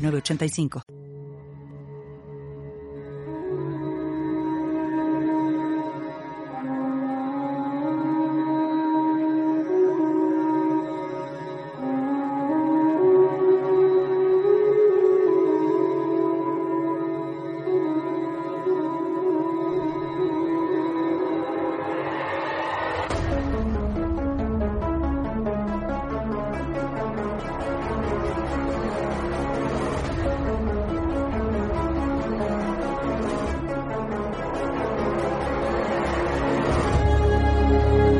906985.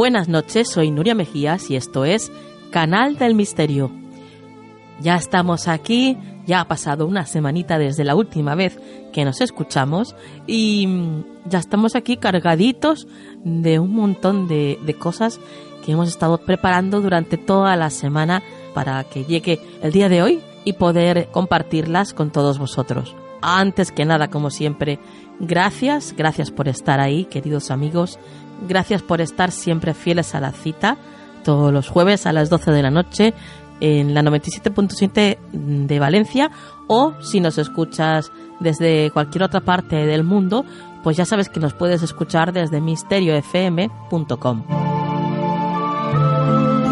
Buenas noches, soy Nuria Mejías y esto es Canal del Misterio. Ya estamos aquí, ya ha pasado una semanita desde la última vez que nos escuchamos y ya estamos aquí cargaditos de un montón de, de cosas que hemos estado preparando durante toda la semana para que llegue el día de hoy y poder compartirlas con todos vosotros. Antes que nada, como siempre, gracias, gracias por estar ahí, queridos amigos, Gracias por estar siempre fieles a la cita, todos los jueves a las 12 de la noche en la 97.7 de Valencia o si nos escuchas desde cualquier otra parte del mundo, pues ya sabes que nos puedes escuchar desde misteriofm.com.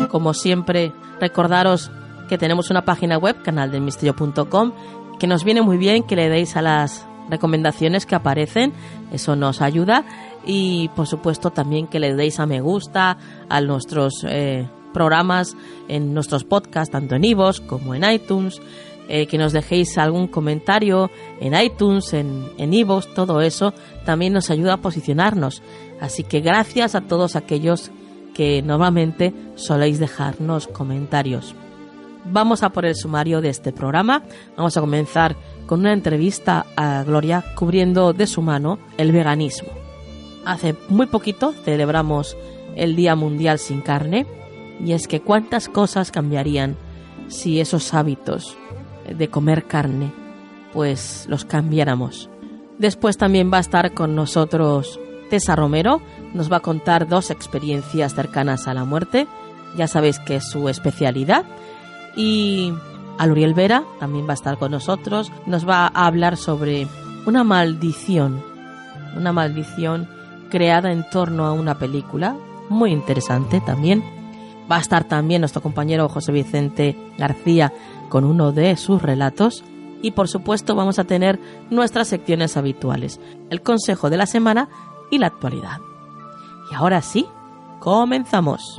Como siempre, recordaros que tenemos una página web, canaldelmisterio.com, que nos viene muy bien que le deis a las recomendaciones que aparecen, eso nos ayuda y por supuesto también que le deis a me gusta a nuestros eh, programas en nuestros podcasts, tanto en iVoox como en iTunes, eh, que nos dejéis algún comentario en iTunes, en en iVoox, todo eso también nos ayuda a posicionarnos. Así que gracias a todos aquellos que normalmente soléis dejarnos comentarios. Vamos a por el sumario de este programa. Vamos a comenzar con una entrevista a Gloria cubriendo de su mano el veganismo. Hace muy poquito celebramos el Día Mundial sin Carne y es que cuántas cosas cambiarían si esos hábitos de comer carne pues los cambiáramos. Después también va a estar con nosotros Tessa Romero, nos va a contar dos experiencias cercanas a la muerte, ya sabéis que es su especialidad, y Aluriel Vera también va a estar con nosotros, nos va a hablar sobre una maldición, una maldición creada en torno a una película muy interesante también. Va a estar también nuestro compañero José Vicente García con uno de sus relatos y por supuesto vamos a tener nuestras secciones habituales, el consejo de la semana y la actualidad. Y ahora sí, comenzamos.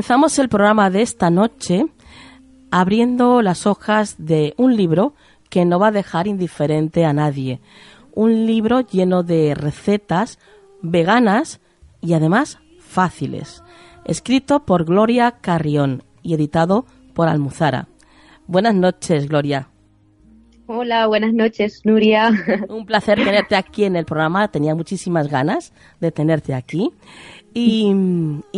Comenzamos el programa de esta noche abriendo las hojas de un libro que no va a dejar indiferente a nadie. Un libro lleno de recetas veganas y además fáciles. Escrito por Gloria Carrión y editado por Almuzara. Buenas noches, Gloria. Hola, buenas noches, Nuria. Un placer tenerte aquí en el programa. Tenía muchísimas ganas de tenerte aquí. Y,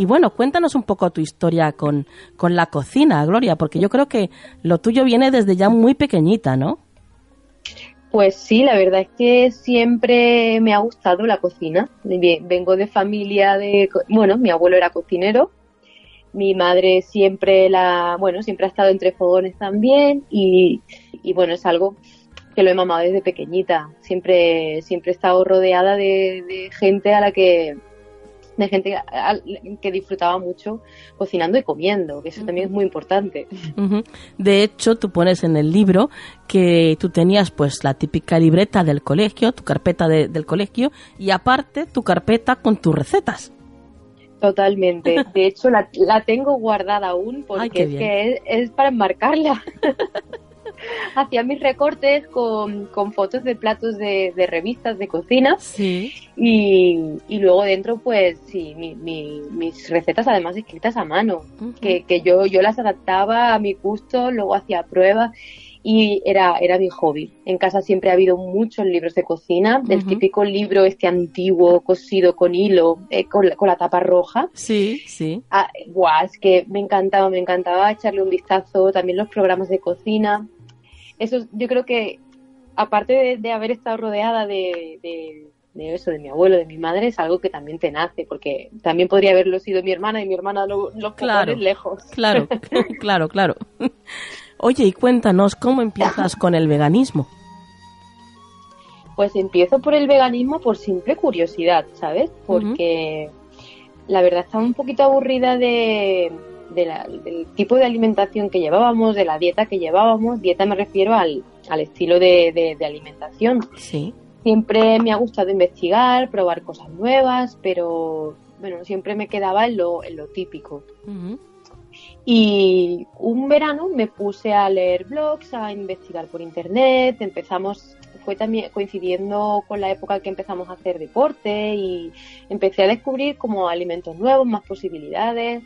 bueno, cuéntanos un poco tu historia con, con la cocina, Gloria, porque yo creo que lo tuyo viene desde ya muy pequeñita, ¿no? Pues sí, la verdad es que siempre me ha gustado la cocina. Vengo de familia de, bueno, mi abuelo era cocinero, mi madre siempre la, bueno, siempre ha estado entre fogones también y, y bueno, es algo que lo he mamado desde pequeñita. Siempre, siempre he estado rodeada de, de gente a la que de gente que disfrutaba mucho cocinando y comiendo, que eso también es muy importante. De hecho, tú pones en el libro que tú tenías pues la típica libreta del colegio, tu carpeta del colegio y aparte tu carpeta con tus recetas. Totalmente. De hecho, la, tengo guardada aún porque es que es para enmarcarla. hacía mis recortes con, fotos de platos de, revistas de cocina. Sí. Y, luego dentro, pues sí, mis recetas además escritas a mano, que, yo, yo las adaptaba a mi gusto, luego hacía pruebas y era, era mi hobby. En casa siempre ha habido muchos libros de cocina, del típico libro este antiguo, cosido con hilo, eh, con, la, con, la, tapa roja. Sí, sí. Ah, es que me encantaba, me encantaba echarle un vistazo, también los programas de cocina eso yo creo que aparte de, haber estado rodeada de, de, eso, de mi abuelo, de mi madre, es algo que también te nace, porque también podría haberlo sido mi hermana y mi hermana lo, lo claro, lejos. Claro, claro, claro. Oye, y cuéntanos, ¿cómo empiezas con el veganismo? Pues empiezo por el veganismo por simple curiosidad, ¿sabes? Porque la verdad estaba un poquito aburrida de, del tipo de alimentación que llevábamos, de la dieta que llevábamos. Dieta me refiero al, estilo de, alimentación. Sí. Siempre me ha gustado investigar, probar cosas nuevas, pero bueno, siempre me quedaba en lo, en lo típico. Y un verano me puse a leer blogs, a investigar por internet, empezamos, fue también coincidiendo con la época que empezamos a hacer deporte y empecé a descubrir como alimentos nuevos, más posibilidades.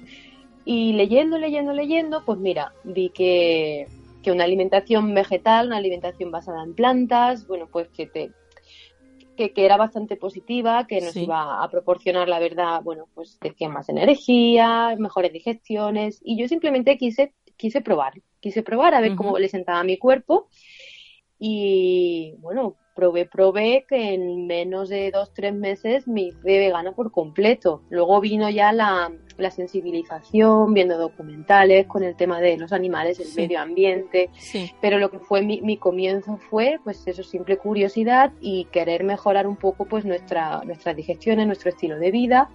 Y leyendo, leyendo, leyendo, pues mira, vi que, una alimentación vegetal, una alimentación basada en plantas, bueno, pues que te que, era bastante positiva, que nos iba a proporcionar, la verdad, bueno, pues decían más energía, mejores digestiones, y yo simplemente quise, quise probar, quise probar a ver cómo le sentaba a mi cuerpo, y bueno, probé, probé que en menos de dos, tres meses me hice vegana por completo. Luego vino ya la, la sensibilización, viendo documentales con el tema de los animales, el medio ambiente, pero lo que fue mi, mi, comienzo fue pues eso, simple curiosidad y querer mejorar un poco pues nuestra, nuestras digestiones, nuestro estilo de vida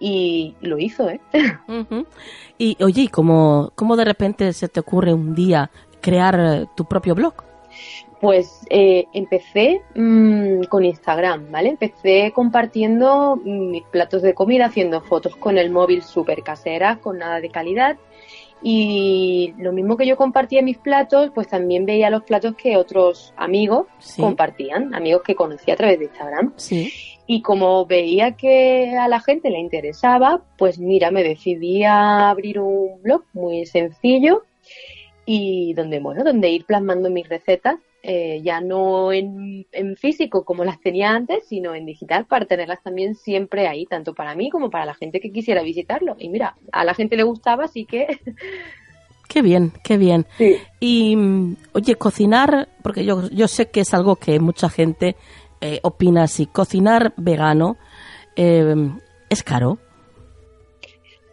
y lo hizo, ¿eh? Y oye, ¿cómo, ¿cómo de repente se te ocurre un día crear tu propio blog? Pues eh, empecé mmm, con Instagram, ¿vale? Empecé compartiendo mis platos de comida, haciendo fotos con el móvil súper caseras, con nada de calidad. Y lo mismo que yo compartía mis platos, pues también veía los platos que otros amigos compartían, amigos que conocía a través de Instagram. Sí. Y como veía que a la gente le interesaba, pues mira, me decidí a abrir un blog muy sencillo y donde, bueno, donde ir plasmando mis recetas eh, ya no en, físico como las tenía antes, sino en digital para tenerlas también siempre ahí, tanto para mí como para la gente que quisiera visitarlo. Y mira, a la gente le gustaba, así que Qué bien, qué bien. Sí. Y, mm, oye, cocinar, porque yo, yo sé que es algo que mucha gente eh, opina así, cocinar vegano eh, es caro.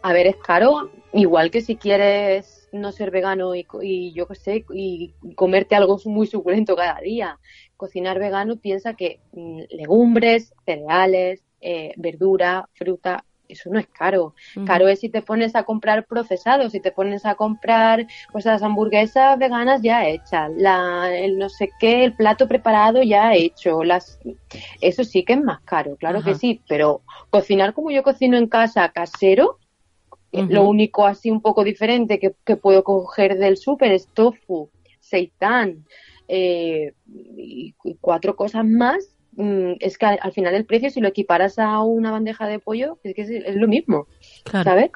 A ver, es caro, igual que si quieres no ser vegano y, y yo qué sé, y comerte algo muy suculento cada día. Cocinar vegano piensa que mm, legumbres, cereales, eh, verdura, fruta, eso no es caro. Caro es si te pones a comprar procesados, si te pones a comprar pues las hamburguesas veganas ya hechas, la, el no sé qué, el plato preparado ya hecho, las eso sí que es más caro, claro que sí, pero cocinar como yo cocino en casa casero, lo único así un poco diferente que, que puedo coger del súper es tofu, seitán eh, y, cuatro cosas más. mm, Es que al, al final el precio, si lo equiparas a una bandeja de pollo, es que es, es lo mismo, Claro. ¿sabes?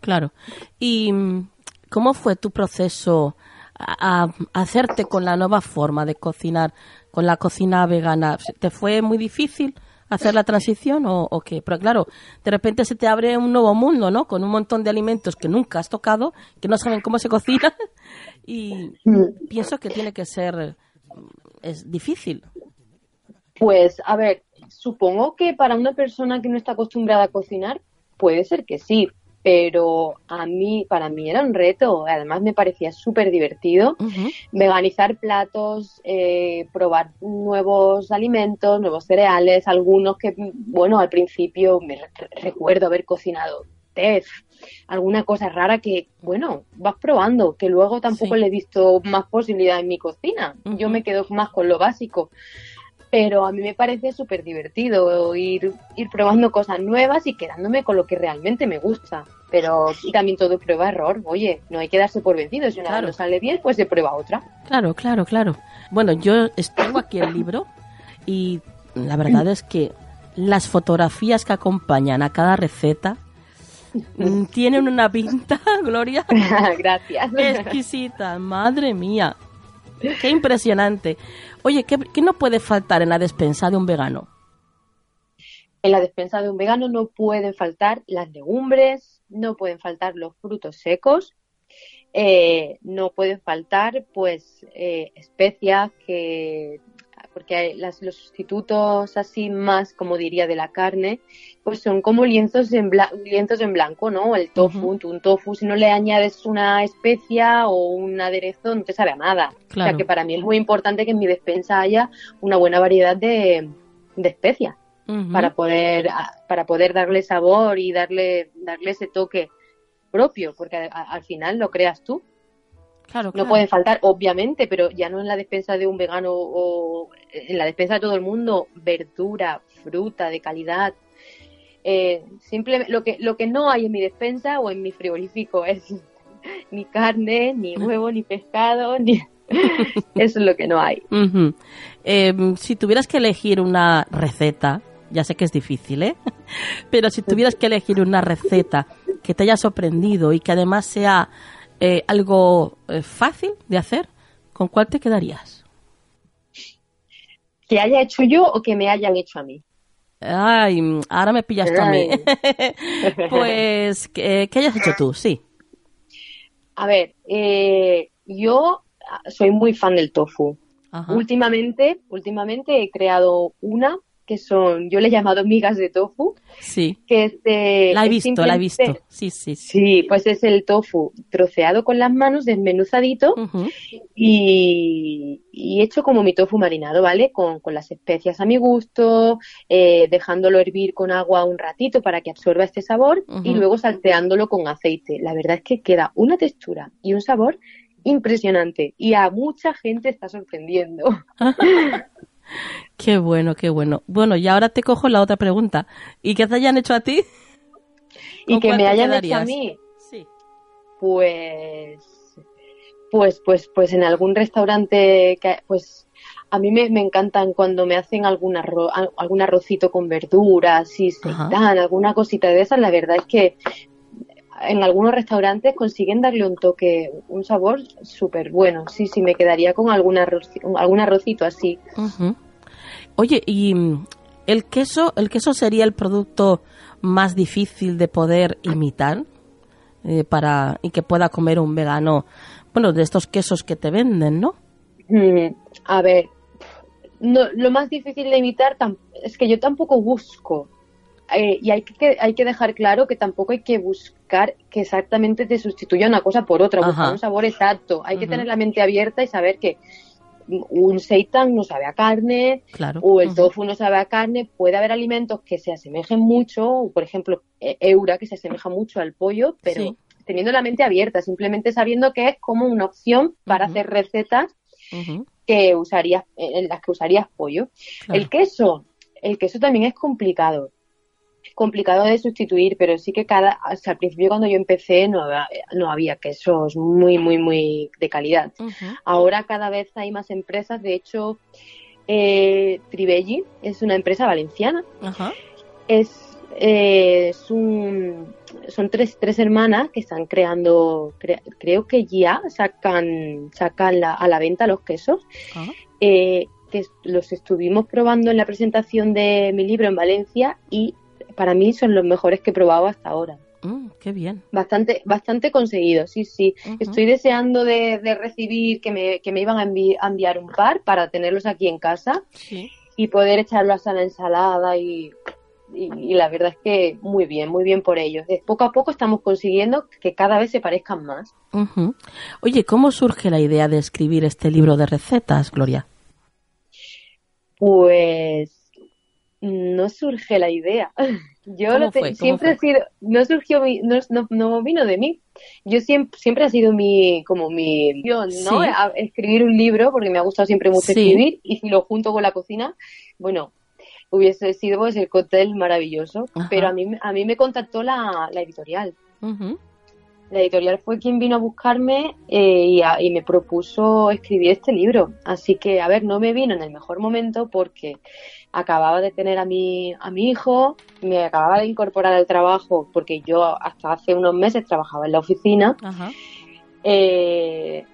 Claro. ¿Y mm, cómo fue tu proceso a, a hacerte con la nueva forma de cocinar, con la cocina vegana? ¿Te fue muy difícil hacer la transición o, o qué? Pero claro, de repente se te abre un nuevo mundo, ¿no? Con un montón de alimentos que nunca has tocado, que no saben cómo se cocinan y Mm. pienso que tiene que ser es difícil. Pues, a ver, supongo que para una persona que no está acostumbrada a cocinar, puede ser que sí, pero a mí, para mí era un reto. Además, me parecía súper divertido veganizar platos, eh, probar nuevos alimentos, nuevos cereales, algunos que, bueno, al principio me re- recuerdo haber cocinado tef, alguna cosa rara que, bueno, vas probando, que luego tampoco Sí. le he visto más posibilidad en mi cocina. Yo me quedo más con lo básico. Pero a mí me parece súper divertido ir, ir probando cosas nuevas y quedándome con lo que realmente me gusta. Pero y también todo es prueba-error. Oye, no hay que darse por vencido. Si una Claro. no sale bien, pues se prueba otra. Claro, claro, claro. Bueno, yo tengo aquí el libro y la verdad es que las fotografías que acompañan a cada receta mm, tienen una pinta, Gloria, Gracias. exquisita. Madre mía, qué impresionante. Oye, ¿qué, no puede faltar en la despensa de un vegano? En la despensa de un vegano no pueden faltar las legumbres, no pueden faltar los frutos secos, eh, no pueden faltar pues eh, especias que porque las, los sustitutos así más como diría de la carne pues son como lienzos en, bla- lienzos en blanco no el tofu un tofu si no le añades una especia o un aderezo no te sabe a nada. O Claro. sea que para mí es muy importante que en mi despensa haya una buena variedad de, de especias para poder para poder darle sabor y darle darle ese toque propio porque a- a- al final lo creas tú. Claro, no pueden faltar obviamente pero ya no en la despensa de un vegano o en la despensa de todo el mundo verdura fruta de calidad eh, simplemente lo que lo que no hay en mi despensa o en mi frigorífico es ni carne ni huevo ni pescado ni eso es lo que no hay. Em, si tuvieras que elegir una receta, ya sé que es difícil, ¿eh? Pero si tuvieras que elegir una receta que te haya sorprendido y que además sea eh, algo eh, fácil de hacer, ¿con cuál te quedarías? que haya hecho yo o que me hayan hecho a mí Ay, ahora me pillas tú a mí. pues, ¿qué, qué hayas hecho tú? Sí. A ver, eh, yo soy muy fan del tofu. Ajá. Últimamente, últimamente he creado una que son, yo le he llamado migas de tofu, Sí. que es de... La he visto, la he visto. Sí, sí, sí. Sí, pues es el tofu troceado con las manos, desmenuzadito Ujú. y, y hecho como mi tofu marinado, ¿vale? Con, con las especias a mi gusto, eh, dejándolo hervir con agua un ratito para que absorba este sabor y luego salteándolo con aceite. La verdad es que queda una textura y un sabor impresionante y a mucha gente está sorprendiendo. Qué bueno, qué bueno. Bueno, y ahora te cojo la otra pregunta. ¿Y qué te hayan hecho a ti? Y ¿Con que me hayan hecho a mí, Sí. pues, pues, pues, pues en algún restaurante, que, pues a mí me, me encantan cuando me hacen algún, arro- al- algún arrocito con verduras y seitán, alguna cosita de esas. La verdad es que en algunos restaurantes consiguen darle un toque, un sabor súper bueno. Sí, sí, me quedaría con algún, arroz, algún arrocito así. Ujú. Oye, y mm, el queso, el queso sería el producto más difícil de poder imitar. eh, para y que pueda comer un vegano, bueno, de estos quesos que te venden, ¿no? Mm, a ver, no, lo más difícil de evitar es que yo tampoco busco. Eh, y hay que, hay que dejar claro que tampoco hay que buscar que exactamente te sustituya una cosa por otra, buscar un sabor exacto. Hay que tener la mente abierta y saber que un seitan no sabe a carne o el tofu no sabe a carne. Puede haber alimentos que se asemejen mucho, por ejemplo, e, eura que se asemeja mucho al pollo, pero teniendo la mente abierta, simplemente sabiendo que es como una opción para hacer recetas que usarías, en las que usarías pollo. El queso, el queso también es complicado complicado de sustituir, pero sí que cada, hasta al principio cuando yo empecé no, no había quesos muy, muy, muy de calidad. Ahora cada vez hay más empresas, de hecho, eh, Tribelli es una empresa valenciana. Es, eh, un, son tres, tres hermanas que están creando, creo que ya sacan, sacan a la venta los quesos. Eh, que los estuvimos probando en la presentación de mi libro en Valencia y para mí son los mejores que he probado hasta ahora. Mm, qué bien. Bastante, bastante conseguido, sí, sí. Estoy deseando de, recibir que me, que me iban a, enviar un par para tenerlos aquí en casa y poder echarlos a la ensalada y, y, la verdad es que muy bien, muy bien por ellos. poco a poco estamos consiguiendo que cada vez se parezcan más. Oye, ¿cómo surge la idea de escribir este libro de recetas, Gloria? Pues no surge la idea. Yo lo siempre he sido, no surgió, no, no, vino de mí. Yo siempre, siempre ha sido mi, como mi ¿no? escribir un libro, porque me ha gustado siempre mucho escribir, y si lo junto con la cocina, bueno, hubiese sido pues el cóctel maravilloso. Pero a mí, a mí me contactó la, editorial. La editorial fue quien vino a buscarme eh, y, y, me propuso escribir este libro. Así que, a ver, no me vino en el mejor momento porque acababa de tener a mi, a mi hijo, me acababa de incorporar al trabajo porque yo hasta hace unos meses trabajaba en la oficina. Eh,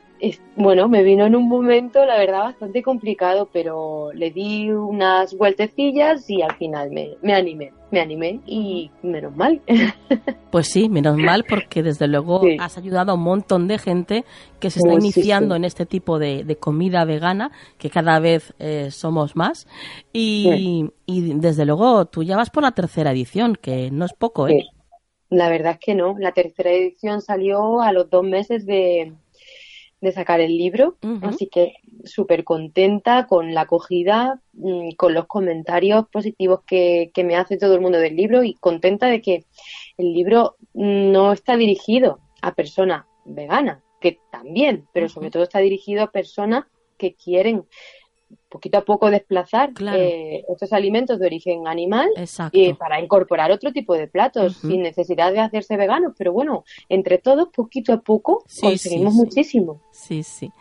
bueno, me vino en un momento, la verdad, bastante complicado, pero le di unas vueltecillas y al final me, me animé, me animé y menos mal. Pues sí, menos mal porque desde luego has ayudado a un montón de gente que se está pues iniciando en este tipo de, comida vegana, que cada vez eh, somos más. Y, y, desde luego tú ya vas por la tercera edición, que no es poco, ¿eh? La verdad es que no. La tercera edición salió a los dos meses de, de sacar el libro, así que súper contenta con la acogida, mm, con los comentarios positivos que, me hace todo el mundo del libro y contenta de que el libro no está dirigido a personas veganas, que también, pero sobre todo está dirigido a personas que quieren poquito a poquito desplazar eh, estos alimentos de origen animal eh, para incorporar otro tipo de platos sin necesidad de hacerse veganos. Pero bueno, entre todos, poquito a poco, conseguimos muchísimo. Sí, sí.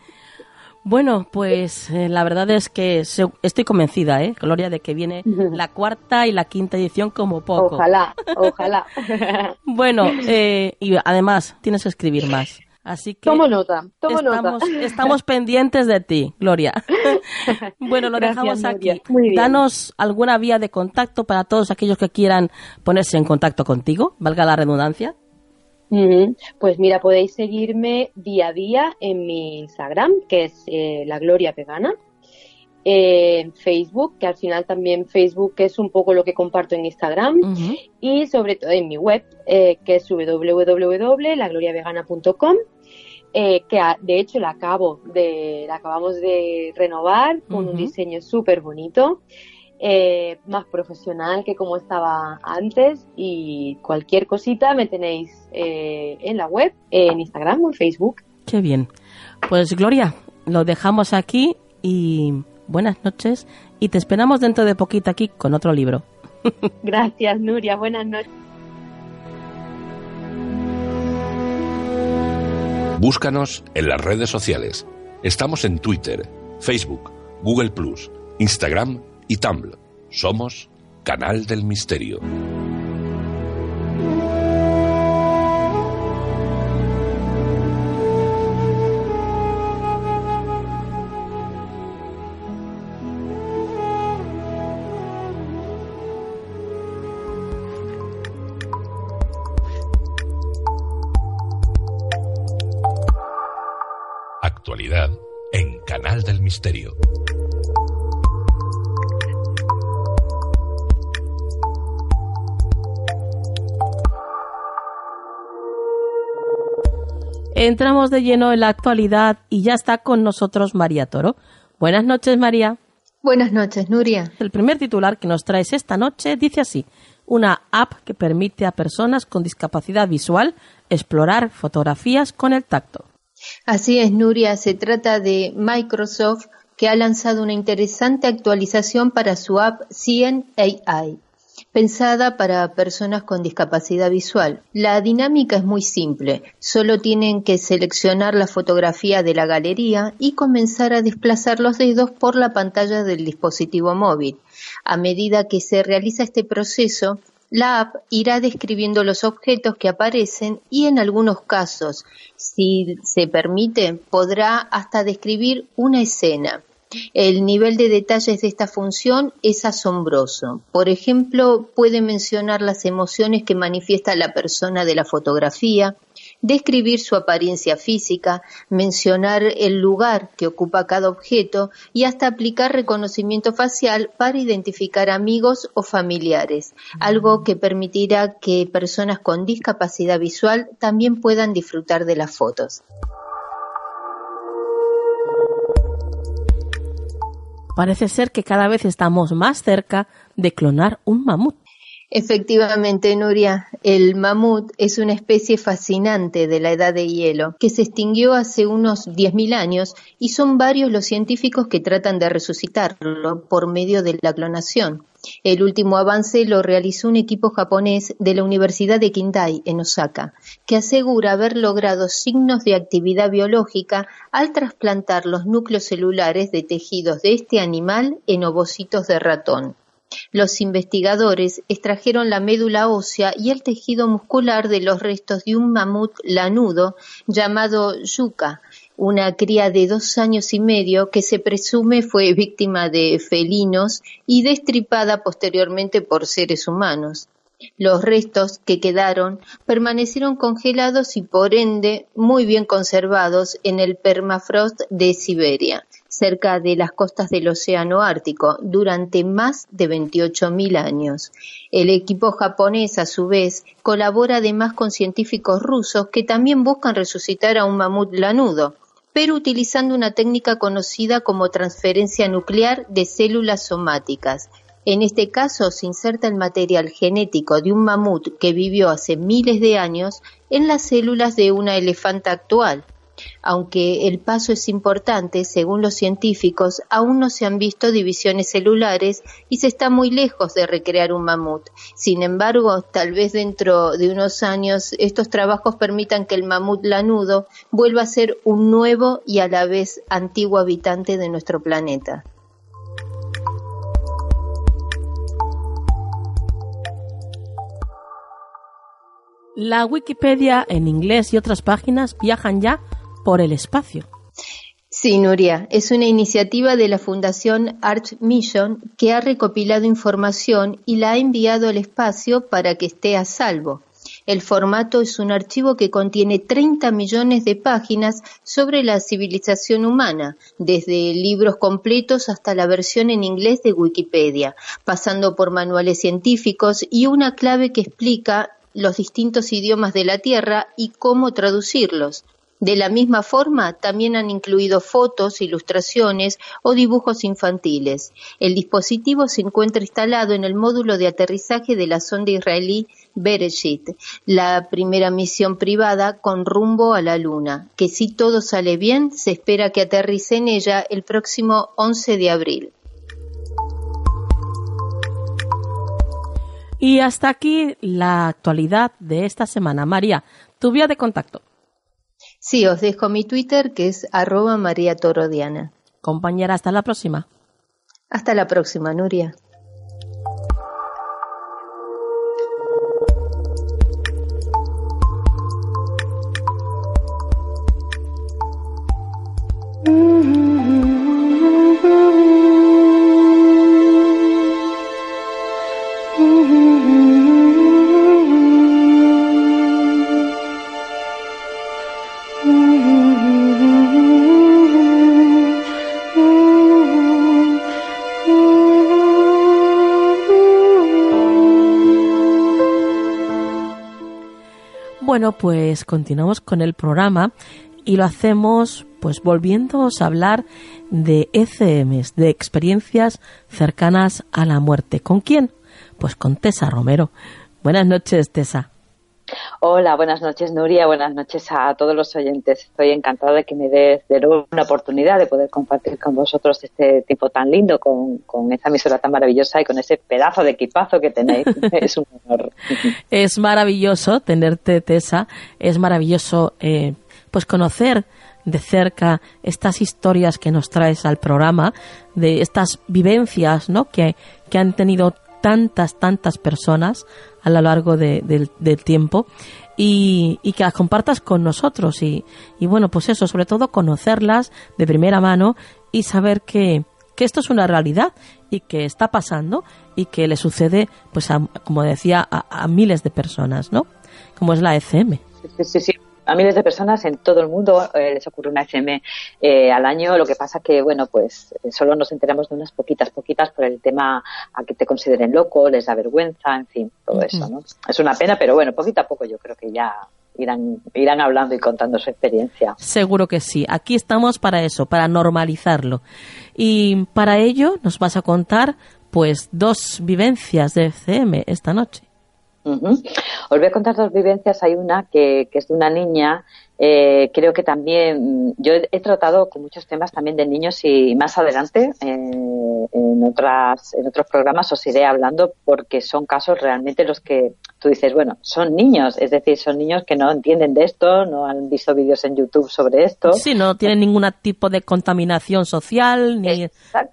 Bueno, pues eh, la verdad es que estoy convencida, ¿eh, Gloria, de que viene la cuarta y la quinta edición como poco. Ojalá, ojalá. bueno, y además tienes que escribir más. Así que tomo nota, tomo estamos, nota. estamos pendientes de ti, Gloria. bueno, lo dejamos aquí. Danos alguna vía de contacto para todos aquellos que quieran ponerse en contacto contigo, valga la redundancia. Pues mira, podéis seguirme día a día en mi Instagram, que es eh, la Gloria Vegana. en Facebook, que al final también Facebook es un poco lo que comparto en Instagram, y sobre todo en mi web, eh, que es www.lagloriavegana.com, eh, que de hecho la acabo de, la acabamos de renovar con un diseño súper bonito. Eh, más profesional que como estaba antes y cualquier cosita me tenéis eh, en la web, en Instagram o en Facebook. Qué bien. Pues Gloria, lo dejamos aquí y buenas noches y te esperamos dentro de poquito aquí con otro libro. Gracias Nuria, buenas noches. Búscanos en las redes sociales. Estamos en Twitter, Facebook, Google Instagram y Tumblr. Somos Canal del Misterio. Misterio. Entramos de lleno en la actualidad y ya está con nosotros María Toro. Buenas noches, María. Buenas noches, Nuria. El primer titular que nos traes esta noche dice así: una app que permite a personas con discapacidad visual explorar fotografías con el tacto. Así es, Nuria. Se trata de Microsoft que ha lanzado una interesante actualización para su app Cien AI pensada para personas con discapacidad visual. La dinámica es muy simple, solo tienen que seleccionar la fotografía de la galería y comenzar a desplazar los dedos por la pantalla del dispositivo móvil. A medida que se realiza este proceso, la app irá describiendo los objetos que aparecen y en algunos casos, si se permite, podrá hasta describir una escena. El nivel de detalles de esta función es asombroso. Por ejemplo, puede mencionar las emociones que manifiesta la persona de la fotografía, describir su apariencia física, mencionar el lugar que ocupa cada objeto y hasta aplicar reconocimiento facial para identificar amigos o familiares, algo que permitirá que personas con discapacidad visual también puedan disfrutar de las fotos. Parece ser que cada vez estamos más cerca de clonar un mamut. Efectivamente, Nuria, el mamut es una especie fascinante de la edad de hielo que se extinguió hace unos 10.000 años y son varios los científicos que tratan de resucitarlo por medio de la clonación. El último avance lo realizó un equipo japonés de la Universidad de Kindai en Osaka, que asegura haber logrado signos de actividad biológica al trasplantar los núcleos celulares de tejidos de este animal en ovocitos de ratón. Los investigadores extrajeron la médula ósea y el tejido muscular de los restos de un mamut lanudo llamado yuca, una cría de dos años y medio que se presume fue víctima de felinos y destripada posteriormente por seres humanos. Los restos que quedaron permanecieron congelados y por ende muy bien conservados en el permafrost de Siberia cerca de las costas del Océano Ártico durante más de 28.000 años. El equipo japonés, a su vez, colabora además con científicos rusos que también buscan resucitar a un mamut lanudo, pero utilizando una técnica conocida como transferencia nuclear de células somáticas. En este caso se inserta el material genético de un mamut que vivió hace miles de años en las células de una elefanta actual, aunque el paso es importante, según los científicos, aún no se han visto divisiones celulares y se está muy lejos de recrear un mamut. Sin embargo, tal vez dentro de unos años estos trabajos permitan que el mamut lanudo vuelva a ser un nuevo y a la vez antiguo habitante de nuestro planeta. La Wikipedia en inglés y otras páginas viajan ya por el espacio. Sí, Nuria, es una iniciativa de la Fundación Arch Mission que ha recopilado información y la ha enviado al espacio para que esté a salvo. El formato es un archivo que contiene 30 millones de páginas sobre la civilización humana, desde libros completos hasta la versión en inglés de Wikipedia, pasando por manuales científicos y una clave que explica los distintos idiomas de la Tierra y cómo traducirlos. De la misma forma, también han incluido fotos, ilustraciones o dibujos infantiles. El dispositivo se encuentra instalado en el módulo de aterrizaje de la sonda israelí Bereshit, la primera misión privada con rumbo a la Luna, que si todo sale bien, se espera que aterrice en ella el próximo 11 de abril. Y hasta aquí la actualidad de esta semana. María, tu vía de contacto. Sí, os dejo mi Twitter que es arroba María. Compañera, hasta la próxima. Hasta la próxima, Nuria. Bueno, pues continuamos con el programa y lo hacemos pues volviéndoos a hablar de ECMs, de experiencias cercanas a la muerte. ¿Con quién? Pues con Tessa Romero. Buenas noches, Tessa. Hola, buenas noches Nuria, buenas noches a todos los oyentes. Estoy encantada de que me des de nuevo una oportunidad de poder compartir con vosotros este tiempo tan lindo con, con esta emisora tan maravillosa y con ese pedazo de equipazo que tenéis. es un honor. Es maravilloso tenerte, Tessa. Es maravilloso eh, pues conocer de cerca estas historias que nos traes al programa, de estas vivencias ¿no? que, que han tenido tantas, tantas personas a lo largo del, tiempo y, que las compartas con nosotros y, y, bueno, pues eso, sobre todo conocerlas de primera mano y saber que, que esto es una realidad y que está pasando y que le sucede, pues como decía, a, a, miles de personas, ¿no? Como es la ECM. Sí, sí, sí a miles de personas en todo el mundo eh, les ocurre una FM eh, al año. Lo que pasa que, bueno, pues eh, solo nos enteramos de unas poquitas, poquitas por el tema a que te consideren loco, les da vergüenza, en fin, todo eso, ¿no? Es una pena, pero bueno, poquito a poco yo creo que ya irán, irán hablando y contando su experiencia. Seguro que sí. Aquí estamos para eso, para normalizarlo. Y para ello nos vas a contar, pues, dos vivencias de FM esta noche. Os voy a contar dos vivencias. Hay una que, es de una niña. Eh, creo que también yo he, tratado con muchos temas también de niños y más adelante eh, en otras en otros programas os iré hablando porque son casos realmente los que tú dices bueno son niños. Es decir son niños que no entienden de esto no han visto vídeos en YouTube sobre esto. Sí no tienen ningún tipo de contaminación social ni,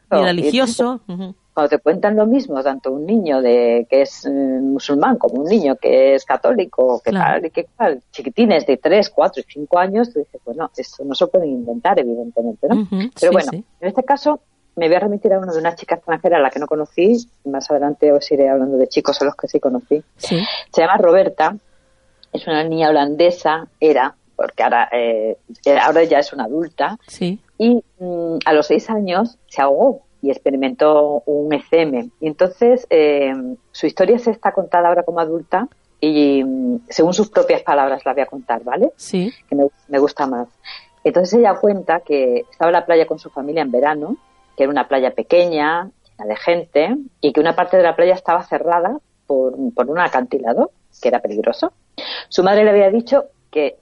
religioso cuando te cuentan lo mismo, tanto un niño de que es eh, musulmán como un niño que es católico, que tal y que tal, chiquitines de 3, 4 y 5 años, tú dices, bueno, esto no se puede inventar, evidentemente, ¿no? Pero bueno, en este caso me voy a remitir a uno de una chica extranjera a la que no conocí, más adelante os iré hablando de chicos a los que sí conocí. Se llama Roberta, es una niña holandesa, era, porque ahora, eh, ahora ya es una adulta, y mm, a los 6 años se ahogó y experimentó un ECM. Y entonces eh, su historia se está contada ahora como adulta y mm, según sus propias palabras la voy a contar, ¿vale? Sí. Que me, gusta más. Entonces ella cuenta que estaba en la playa con su familia en verano, que era una playa pequeña, llena de gente, y que una parte de la playa estaba cerrada por, por un acantilado, que era peligroso. Su madre le había dicho que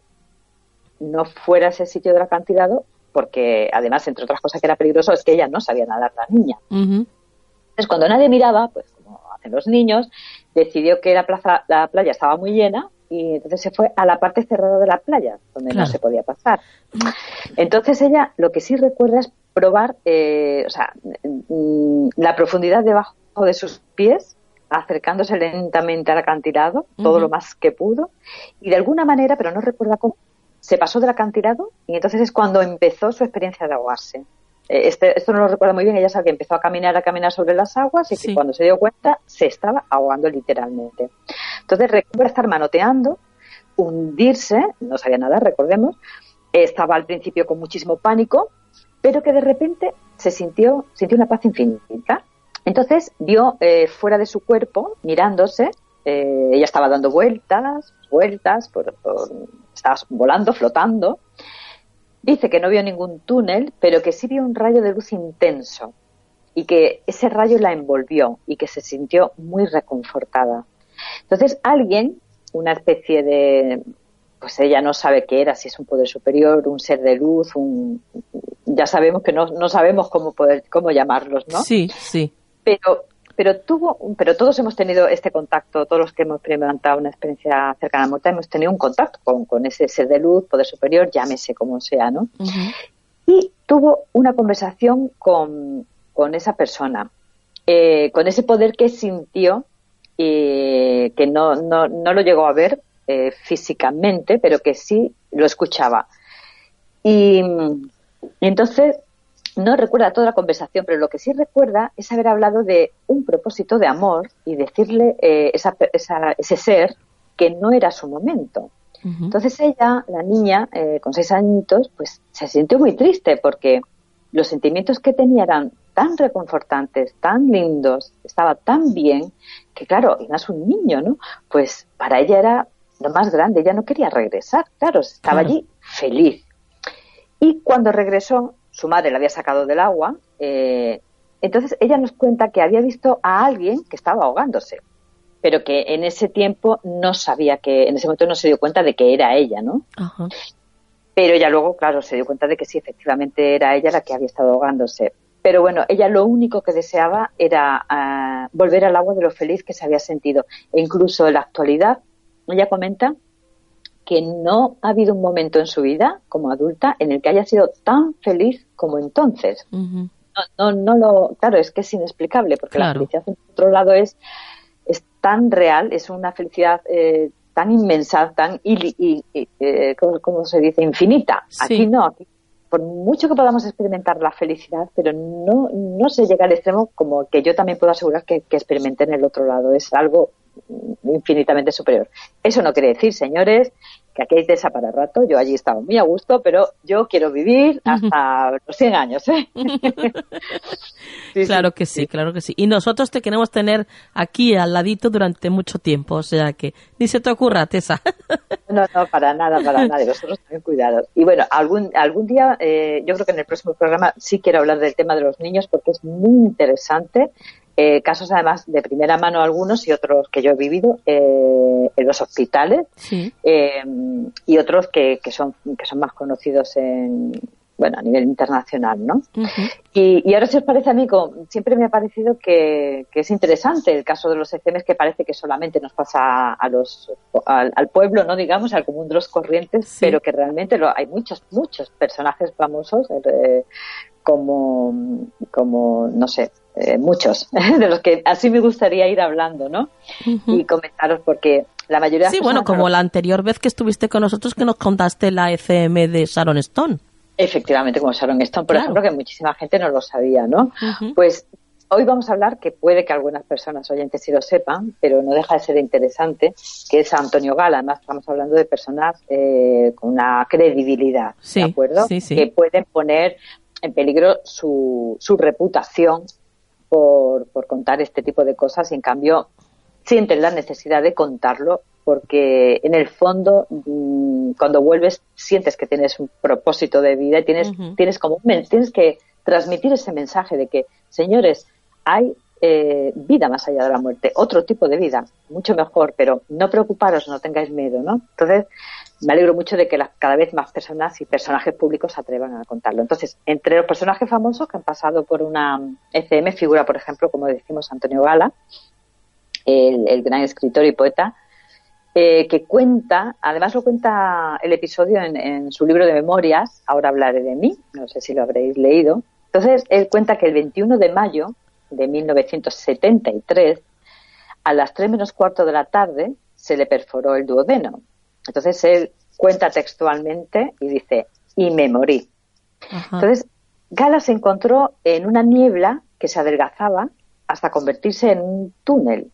no fuera ese sitio del acantilado porque además, entre otras cosas que era peligroso, es que ella no sabía nadar la niña. Entonces, cuando nadie miraba, pues como hacen los niños, decidió que la, plaza, la playa estaba muy llena y entonces se fue a la parte cerrada de la playa, donde no se podía pasar. Entonces ella lo que sí recuerda es probar, eh, o sea, mm, la profundidad debajo de sus pies, acercándose lentamente al acantilado, todo lo más que pudo, y de alguna manera, pero no recuerda cómo, se pasó del acantilado y entonces es cuando empezó su experiencia de ahogarse. Eh, este, esto no lo recuerda muy bien, ella sabe que empezó a caminar, a caminar sobre las aguas y que cuando se dio cuenta se estaba ahogando literalmente. Entonces recuerda estar manoteando, hundirse, no sabía nada, recordemos, estaba al principio con muchísimo pánico, pero que de repente se sintió, sintió una paz infinita. Entonces vio eh, fuera de su cuerpo, mirándose, eh, ella estaba dando vueltas, vueltas, por, estaba volando, flotando. Dice que no vio ningún túnel, pero que sí vio un rayo de luz intenso y que ese rayo la envolvió y que se sintió muy reconfortada. Entonces alguien, una especie de, pues ella no sabe qué era, si es un poder superior, un ser de luz, un, ya sabemos que no, no sabemos cómo poder, cómo llamarlos, ¿no? Sí, sí. Pero pero tuvo, pero todos hemos tenido este contacto, todos los que hemos experimentado una experiencia cercana a la muerte, hemos tenido un contacto con, ese ser de luz, poder superior, llámese como sea, ¿no? Y tuvo una conversación con, esa persona, eh, con ese poder que sintió y que no, no, no lo llegó a ver eh, físicamente, pero que sí lo escuchaba. Y, y entonces no recuerda toda la conversación, pero lo que sí recuerda es haber hablado de un propósito de amor y decirle eh, ese ser que no era su momento. Entonces ella, la niña, eh, con seis añitos, pues se sintió muy triste porque los sentimientos que tenía eran tan reconfortantes, tan lindos, estaba tan bien, que claro, y más un niño, ¿no? Pues para ella era lo más grande, ella no quería regresar, claro, estaba allí feliz. Y cuando regresó, su madre la había sacado del agua, eh, entonces ella nos cuenta que había visto a alguien que estaba ahogándose, pero que en ese tiempo no sabía que, en ese momento no se dio cuenta de que era ella, ¿no? Pero ella luego, claro, se dio cuenta de que sí, efectivamente era ella la que había estado ahogándose. Pero bueno, ella lo único que deseaba era ah, volver al agua de lo feliz que se había sentido. E incluso en la actualidad, ella comenta que no ha habido un momento en su vida como adulta en el que haya sido tan feliz como entonces. no, no, no lo, claro, es que es inexplicable porque la felicidad en otro lado es, es tan real, es una felicidad eh, tan inmensa, tan, y, eh, ¿cómo, se dice? Infinita. Aquí no, aquí por mucho que podamos experimentar la felicidad, pero no, no se llega al extremo como que yo también puedo asegurar que, que experimenté en el otro lado. Es algo infinitamente superior. Eso no quiere decir, señores, que aquí hay esa para rato. Yo allí estaba muy a gusto, pero yo quiero vivir hasta los 100 años. ¿eh? claro que sí, claro que sí. Y nosotros te queremos tener aquí al ladito durante mucho tiempo, o sea que ni se te ocurra, Tessa. no, no, para nada, para nada. Y vosotros también cuidado. Y bueno, algún, algún día, eh, yo creo que en el próximo programa sí quiero hablar del tema de los niños porque es muy interesante. Eh, casos además de primera mano algunos y otros que yo he vivido eh, en los hospitales eh, y otros que, que, son que son más conocidos en bueno a nivel internacional no y, ahora si os parece a mí siempre me ha parecido que, es interesante el caso de los ECMs que parece que solamente nos pasa a los al, pueblo no digamos al común de los corrientes pero que realmente lo, hay muchos muchos personajes famosos como como no sé eh, muchos, de los que así me gustaría ir hablando, ¿no? Y comentaros porque la mayoría... Sí, bueno, como la anterior vez que estuviste con nosotros que nos contaste la ECM de Sharon Stone. Efectivamente, como Sharon Stone, por ejemplo, que muchísima gente no lo sabía, ¿no? Pues hoy vamos a hablar, que puede que algunas personas oyentes sí lo sepan, pero no deja de ser interesante, que es Antonio Gala. Además, estamos hablando de personas eh, con una credibilidad, ¿de acuerdo? Que pueden poner en peligro su, su reputación por, por contar este tipo de cosas y en cambio sienten la necesidad de contarlo porque en el fondo mm, cuando vuelves sientes que tienes un propósito de vida y tienes tienes como tienes que transmitir ese mensaje de que señores hay eh, vida más allá de la muerte otro tipo de vida mucho mejor pero no preocuparos no tengáis miedo no entonces me alegro mucho de que cada vez más personas y personajes públicos se atrevan a contarlo. Entonces, entre los personajes famosos que han pasado por una ECM figura, por ejemplo, como decimos, Antonio Gala, el, gran escritor y poeta, eh, que cuenta, además lo cuenta el episodio en, su libro de memorias, Ahora hablaré de mí, no sé si lo habréis leído. Entonces, él cuenta que el 21 de mayo de 1973, a las 3 menos cuarto de la tarde, se le perforó el duodeno entonces él cuenta textualmente y dice, y me morí. Entonces, Gala se encontró en una niebla que se adelgazaba hasta convertirse en un túnel.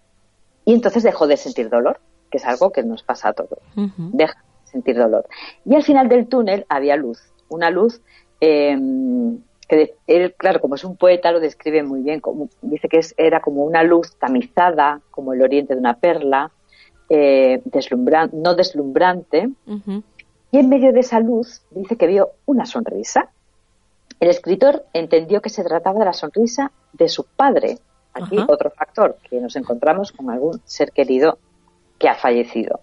Y entonces dejó de sentir dolor, que es algo que nos pasa a todos. Deja de sentir dolor. Y al final del túnel había luz, una luz em, que él, claro, como es un poeta, lo describe muy bien. Como, dice que era como una luz tamizada, como el oriente de una perla, eh, no deslumbrante, y en medio de esa luz dice que vio una sonrisa. El escritor entendió que se trataba de la sonrisa de su padre. Aquí otro factor, que nos encontramos con algún ser querido que ha fallecido.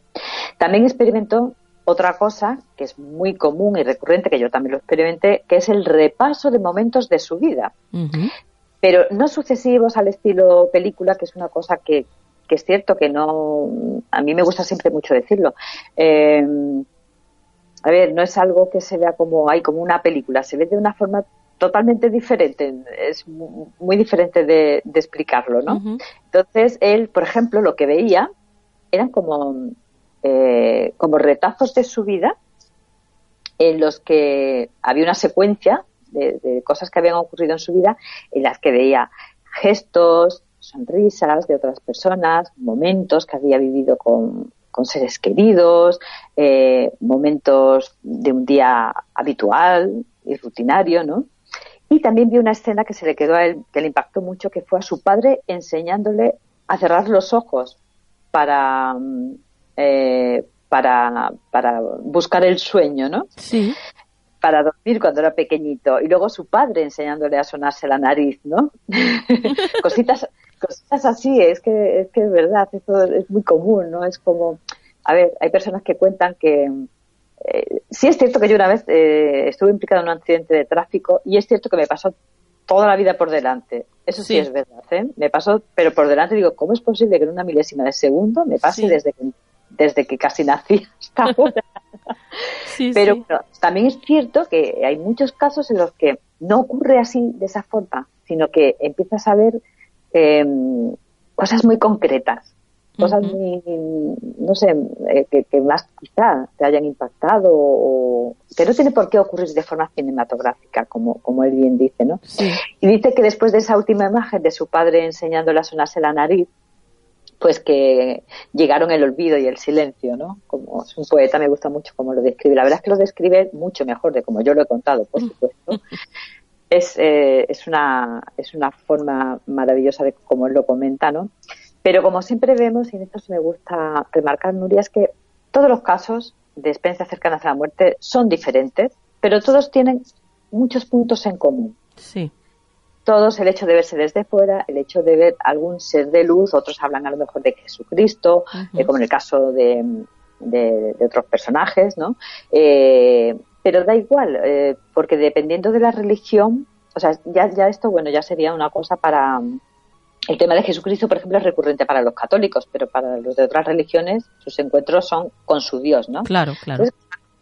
También experimentó otra cosa que es muy común y recurrente, que yo también lo experimenté, que es el repaso de momentos de su vida. Pero no sucesivos al estilo película, que es una cosa que, que es cierto que no, a mí me gusta siempre mucho decirlo. Eh, a ver, no es algo que se vea como, hay como una película, se ve de una forma totalmente diferente, es muy diferente de, explicarlo, ¿no? Entonces, él, por ejemplo, lo que veía eran como, eh, como retazos de su vida en los que había una secuencia de, de, cosas que habían ocurrido en su vida en las que veía gestos, sonrisas de otras personas, momentos que había vivido con, seres queridos, eh, momentos de un día habitual y rutinario, ¿no? Y también vi una escena que se le quedó a él, que le impactó mucho, que fue a su padre enseñándole a cerrar los ojos para, mm, eh, para, para buscar el sueño, ¿no? Sí. Para dormir cuando era pequeñito. Y luego su padre enseñándole a sonarse la nariz, ¿no? cositas, cositas así, es que, es que es verdad, eso es muy común, ¿no? Es como, a ver, hay personas que cuentan que, eh, sí es cierto que yo una vez eh, estuve implicado en un accidente de tráfico y es cierto que me pasó toda la vida por delante. Eso sí, es verdad, ¿eh? Me pasó, pero por delante digo, ¿cómo es posible que en una milésima de segundo me pase desde que desde que casi nací hasta ahora? pero también es cierto que hay muchos casos en los que no ocurre así de esa forma, sino que empiezas a ver em, cosas muy concretas cosas no sé, eh, que, más quizá te hayan impactado o que no tiene por qué ocurrir de forma cinematográfica, como, como él bien dice, ¿no? Y dice que después de esa última imagen de su padre enseñándole a sonarse la nariz, pues que llegaron el olvido y el silencio, ¿no? Como es un poeta, me gusta mucho cómo lo describe. La verdad es que lo describe mucho mejor de como yo lo he contado, por supuesto. es, eh, es, una, es una forma maravillosa de cómo él lo comenta, ¿no? Pero como siempre vemos, y en esto se me gusta remarcar, Nuria, es que todos los casos de experiencias cercanas a la muerte son diferentes, pero todos tienen muchos puntos en común. Sí. Todos el hecho de verse desde fuera, el hecho de ver algún ser de luz, otros hablan a lo mejor de Jesucristo, eh, como en el caso de, de, otros personajes, ¿no? Eh, pero da igual, eh, porque dependiendo de la religión, o sea, ya, ya esto, bueno, ya sería una cosa para, el tema de Jesucristo, por ejemplo, es recurrente para los católicos, pero para los de otras religiones sus encuentros son con su Dios, ¿no? Claro, claro.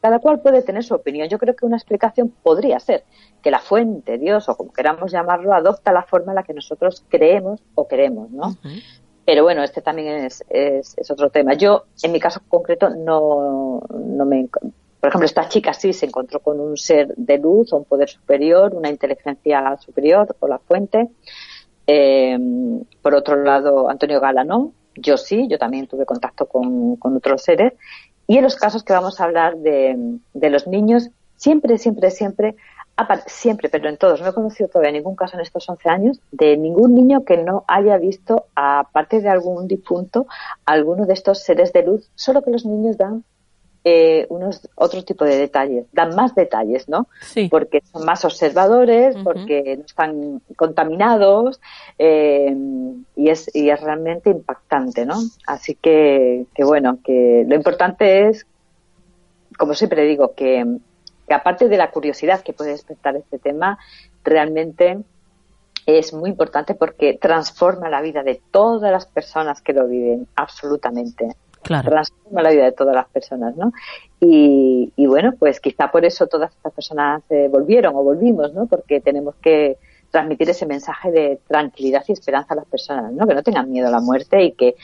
cada cual puede tener su opinión. Yo creo que una explicación podría ser que la fuente, Dios o como queramos llamarlo, adopta la forma en la que nosotros creemos o queremos, ¿no? Pero bueno, este también es, es, otro tema. Yo, en mi caso concreto, no, no me... Por ejemplo, esta chica sí se encontró con un ser de luz o un poder superior, una inteligencia superior o la fuente. Eh, por otro lado, Antonio Gala no, yo sí, yo también tuve contacto con, otros seres. Y en los casos que vamos a hablar de, los niños, siempre, siempre, siempre, siempre, pero en todos, no he conocido todavía ningún caso en estos 11 años de ningún niño que no haya visto, aparte de algún difunto, alguno de estos seres de luz, solo que los niños dan eh, unos otro tipo de detalles, dan más detalles, ¿no? Sí. Porque son más observadores, porque no están contaminados eh, y, es, y es realmente impactante, ¿no? Así que, que bueno, que lo importante es, como siempre digo, que, que aparte de la curiosidad que puede despertar este tema, realmente es muy importante porque transforma la vida de todas las personas que lo viven, absolutamente transforma la vida de todas las personas, ¿no? Y, bueno, pues quizá por eso todas estas personas eh, volvieron o volvimos, ¿no? Porque tenemos que transmitir ese mensaje de tranquilidad y esperanza a las personas, ¿no? Que no tengan miedo a la muerte y que,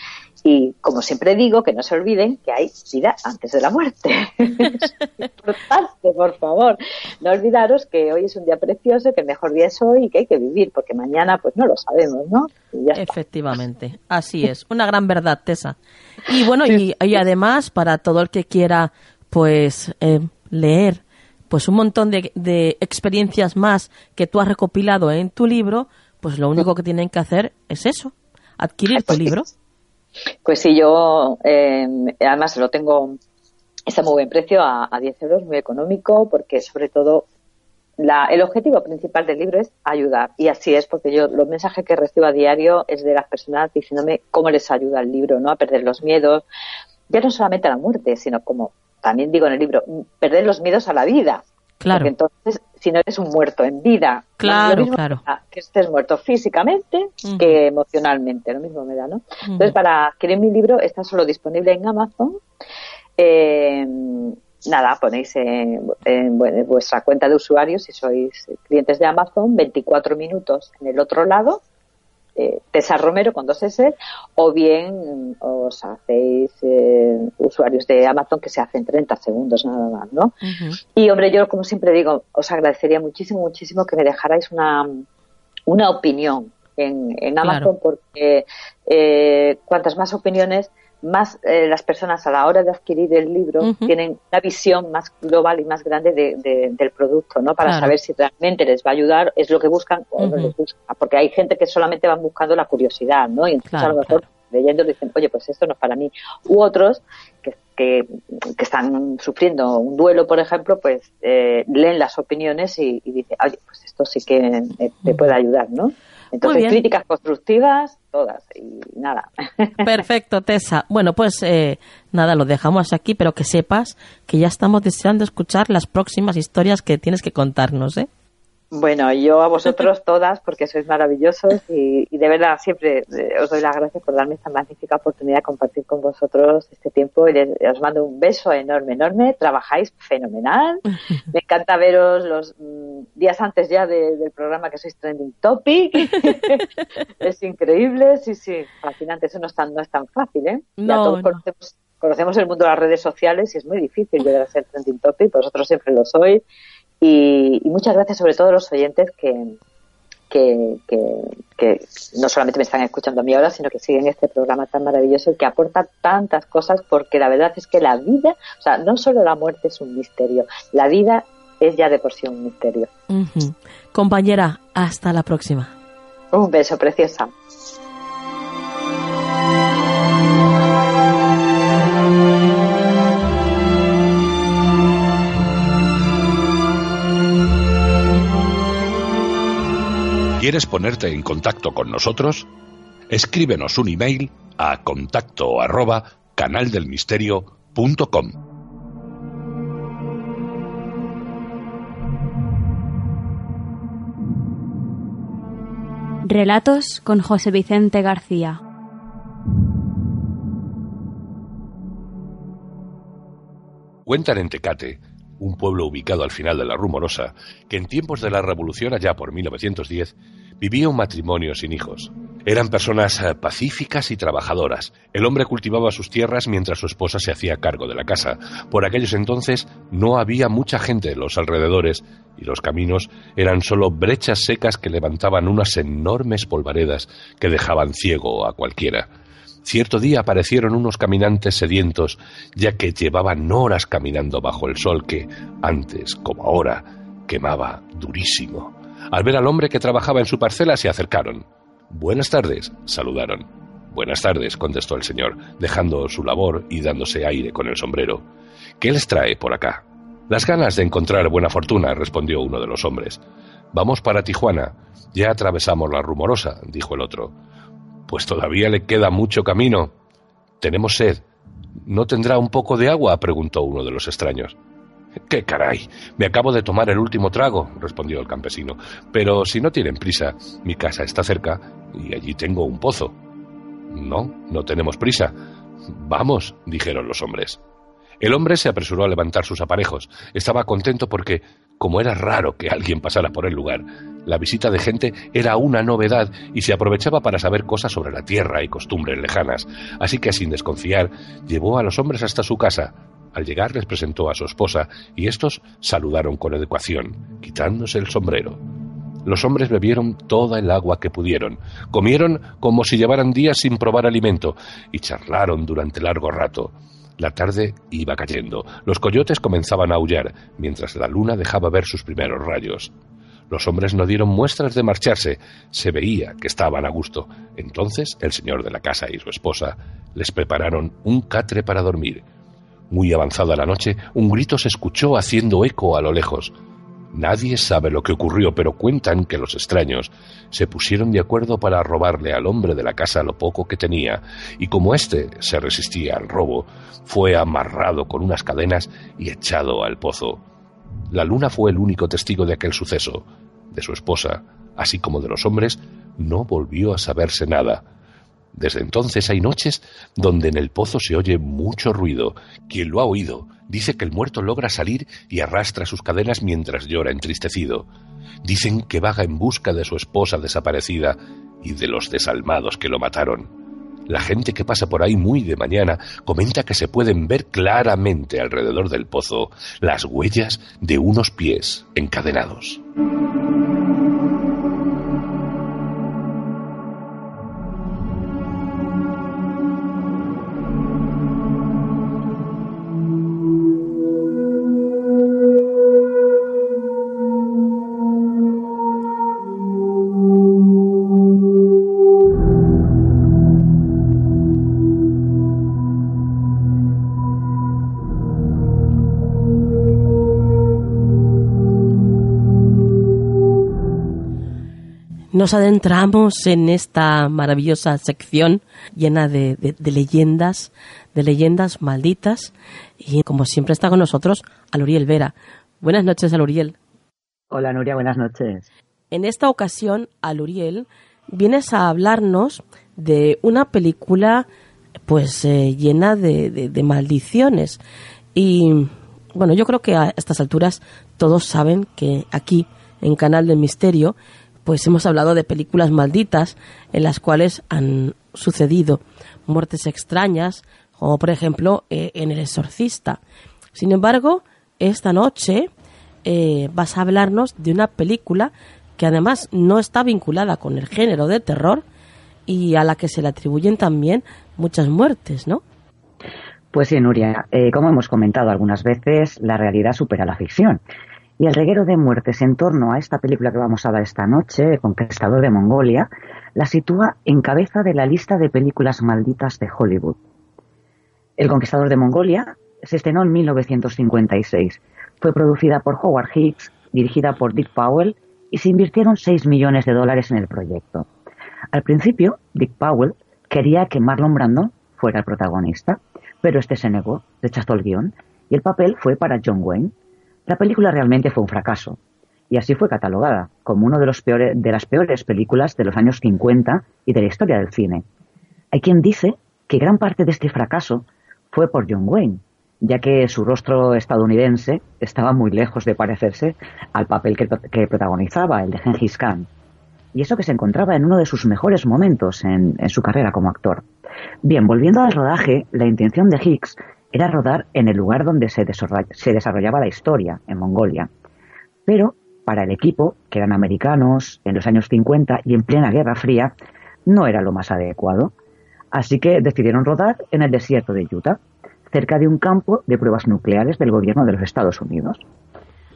y como siempre digo, que no se olviden que hay vida antes de la muerte. es importante, por favor. No olvidaros que hoy es un día precioso, que el mejor día es hoy y que hay que vivir, porque mañana pues no lo sabemos, ¿no? Efectivamente, así es. Una gran verdad, Tessa. Y bueno, y, además, para todo el que quiera, pues, eh, leer pues un montón de, de, experiencias más que tú has recopilado en tu libro, pues lo único que tienen que hacer es eso, adquirir tu libro. Pues sí, yo eh, además lo tengo, está muy buen precio, a, a 10 euros, muy económico, porque sobre todo la, el objetivo principal del libro es ayudar. Y así es, porque yo los mensajes que recibo a diario es de las personas diciéndome cómo les ayuda el libro, ¿no? A perder los miedos, ya no solamente a la muerte, sino como también digo en el libro, perder los miedos a la vida. Claro. Porque entonces, si no eres un muerto en vida, claro, claro. que estés muerto físicamente que emocionalmente, lo mismo me da, ¿no? Entonces, para adquirir mi libro está solo disponible en Amazon. Eh, nada, ponéis en, vuestra cuenta de usuario, si sois clientes de Amazon, 24 minutos en el otro lado eh, Tessa Romero con dos S, o bien os hacéis eh, usuarios de Amazon que se hacen 30 segundos nada más, ¿no? Y hombre, yo como siempre digo, os agradecería muchísimo, muchísimo que me dejarais una, una opinión en, en Amazon porque eh, cuantas más opiniones más eh, las personas a la hora de adquirir el libro tienen una visión más global y más grande de, del producto, ¿no? Para saber si realmente les va a ayudar, es lo que buscan o no les busca. Porque hay gente que solamente van buscando la curiosidad, ¿no? Y entonces a lo mejor leyendo dicen, oye, pues esto no es para mí. U otros que que, están sufriendo un duelo, por ejemplo, pues eh, leen las opiniones y, y dicen, oye, pues esto sí que te puede ayudar, ¿no? Entonces, críticas constructivas, todas, y nada. Perfecto, Tessa. Bueno, pues eh, nada, lo dejamos aquí, pero que sepas que ya estamos deseando escuchar las próximas historias que tienes que contarnos, ¿eh? Bueno, yo a vosotros todas, porque sois maravillosos y, de verdad siempre eh, os doy las gracias por darme esta magnífica oportunidad de compartir con vosotros este tiempo y os mando un beso enorme, enorme. Trabajáis fenomenal. Me encanta veros los mm, días antes ya del programa que sois Trending Topic. es increíble, sí, sí, fascinante. Eso no es tan, no es tan fácil, ¿eh? No, conocemos, el mundo de las redes sociales y es muy difícil llegar a ser Trending Topic. Vosotros siempre lo sois y, muchas gracias sobre todo a los oyentes que, que, no solamente me están escuchando a mí ahora, sino que siguen este programa tan maravilloso y que aporta tantas cosas, porque la verdad es que la vida, o sea, no solo la muerte es un misterio, la vida es ya de por sí un misterio. Compañera, hasta la próxima. Un beso, preciosa. ¿Quieres ponerte en contacto con nosotros? Escríbenos un email a contacto arroba canaldelmisterio.com. Relatos con José Vicente García. Cuentan en Tecate un pueblo ubicado al final de la Rumorosa, que en tiempos de la Revolución, allá por 1910, vivía un matrimonio sin hijos. Eran personas eh, pacíficas y trabajadoras. El hombre cultivaba sus tierras mientras su esposa se hacía cargo de la casa. Por aquellos entonces no había mucha gente en los alrededores y los caminos eran solo brechas secas que levantaban unas enormes polvaredas que dejaban ciego a cualquiera. Cierto día aparecieron unos caminantes sedientos, ya que llevaban horas caminando bajo el sol que, antes como ahora, quemaba durísimo. Al ver al hombre que trabajaba en su parcela se acercaron. Buenas tardes, saludaron. Buenas tardes, contestó el señor, dejando su labor y dándose aire con el sombrero. ¿Qué les trae por acá? Las ganas de encontrar buena fortuna, respondió uno de los hombres. Vamos para Tijuana. Ya atravesamos la rumorosa, dijo el otro. Pues todavía le queda mucho camino. Tenemos sed. ¿No tendrá un poco de agua? preguntó uno de los extraños. ¡Qué caray! Me acabo de tomar el último trago, respondió el campesino. Pero si no tienen prisa, mi casa está cerca y allí tengo un pozo. No, no tenemos prisa. Vamos, dijeron los hombres. El hombre se apresuró a levantar sus aparejos. Estaba contento porque, como era raro que alguien pasara por el lugar, la visita de gente era una novedad y se aprovechaba para saber cosas sobre la tierra y costumbres lejanas. Así que, sin desconfiar, llevó a los hombres hasta su casa. Al llegar les presentó a su esposa y estos saludaron con educación, quitándose el sombrero. Los hombres bebieron toda el agua que pudieron, comieron como si llevaran días sin probar alimento y charlaron durante largo rato. La tarde iba cayendo. Los coyotes comenzaban a aullar, mientras la luna dejaba ver sus primeros rayos. Los hombres no dieron muestras de marcharse, se veía que estaban a gusto. Entonces el señor de la casa y su esposa les prepararon un catre para dormir. Muy avanzada la noche, un grito se escuchó haciendo eco a lo lejos. Nadie sabe lo que ocurrió, pero cuentan que los extraños se pusieron de acuerdo para robarle al hombre de la casa lo poco que tenía, y como éste se resistía al robo, fue amarrado con unas cadenas y echado al pozo. La luna fue el único testigo de aquel suceso. De su esposa, así como de los hombres, no volvió a saberse nada. Desde entonces hay noches donde en el pozo se oye mucho ruido. Quien lo ha oído dice que el muerto logra salir y arrastra sus cadenas mientras llora entristecido. Dicen que vaga en busca de su esposa desaparecida y de los desalmados que lo mataron. La gente que pasa por ahí muy de mañana comenta que se pueden ver claramente alrededor del pozo las huellas de unos pies encadenados. Nos adentramos en esta maravillosa sección llena de, leyendas, de leyendas malditas. Y como siempre está con nosotros Aluriel Vera. Buenas noches, Aluriel. Hola, Nuria, buenas noches. En esta ocasión, Aluriel, vienes a hablarnos de una película pues eh, llena de, de maldiciones. Y bueno, yo creo que a estas alturas todos saben que aquí, en Canal del Misterio, pues hemos hablado de películas malditas en las cuales han sucedido muertes extrañas, como por ejemplo eh, en El Exorcista. Sin embargo, esta noche eh, vas a hablarnos de una película que además no está vinculada con el género de terror y a la que se le atribuyen también muchas muertes, ¿no? Pues sí, Nuria, eh, como hemos comentado algunas veces, la realidad supera la ficción. Y el reguero de muertes en torno a esta película que vamos a ver esta noche, El Conquistador de Mongolia, la sitúa en cabeza de la lista de películas malditas de Hollywood. El Conquistador de Mongolia se estrenó en 1956. Fue producida por Howard Hicks, dirigida por Dick Powell y se invirtieron 6 millones de dólares en el proyecto. Al principio, Dick Powell quería que Marlon Brando fuera el protagonista, pero este se negó, rechazó el guion y el papel fue para John Wayne, la película realmente fue un fracaso y así fue catalogada como una de, de las peores películas de los años 50 y de la historia del cine. Hay quien dice que gran parte de este fracaso fue por John Wayne, ya que su rostro estadounidense estaba muy lejos de parecerse al papel que, protagonizaba, el de Genghis Khan. Y eso que se encontraba en uno de sus mejores momentos en, en su carrera como actor. Bien, volviendo al rodaje, la intención de Hicks era rodar en el lugar donde se, desarrollaba la historia, en Mongolia. Pero para el equipo, que eran americanos en los años 50 y en plena Guerra Fría, no era lo más adecuado. Así que decidieron rodar en el desierto de Utah, cerca de un campo de pruebas nucleares del gobierno de los Estados Unidos.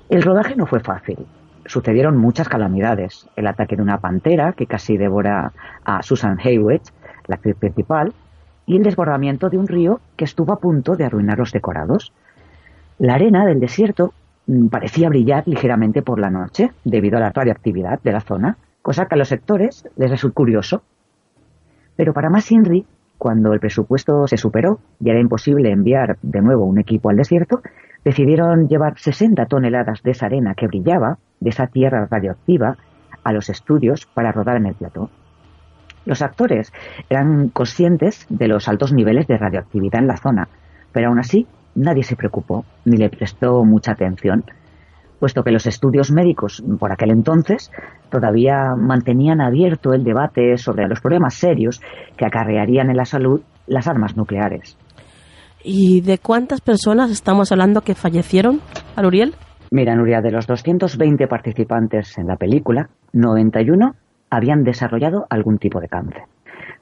El rodaje no fue fácil. Sucedieron muchas calamidades. El ataque de una pantera que casi devora a Susan Hayward, la actriz principal, y el desbordamiento de un río que estuvo a punto de arruinar los decorados. La arena del desierto mm, parecía brillar ligeramente por la noche debido a la radioactividad de la zona, cosa que a los sectores les resultó curioso. Pero para más Inri, cuando el presupuesto se superó y era imposible enviar de nuevo un equipo al desierto, decidieron llevar 60 toneladas de esa arena que brillaba, de esa tierra radioactiva, a los estudios para rodar en el plató. Los actores eran conscientes de los altos niveles de radioactividad en la zona, pero aún así nadie se preocupó ni le prestó mucha atención, puesto que los estudios médicos por aquel entonces todavía mantenían abierto el debate sobre los problemas serios que acarrearían en la salud las armas nucleares. ¿Y de cuántas personas estamos hablando que fallecieron, Aluriel? Mira, Nuria, de los 220 participantes en la película, 91 habían desarrollado algún tipo de cáncer.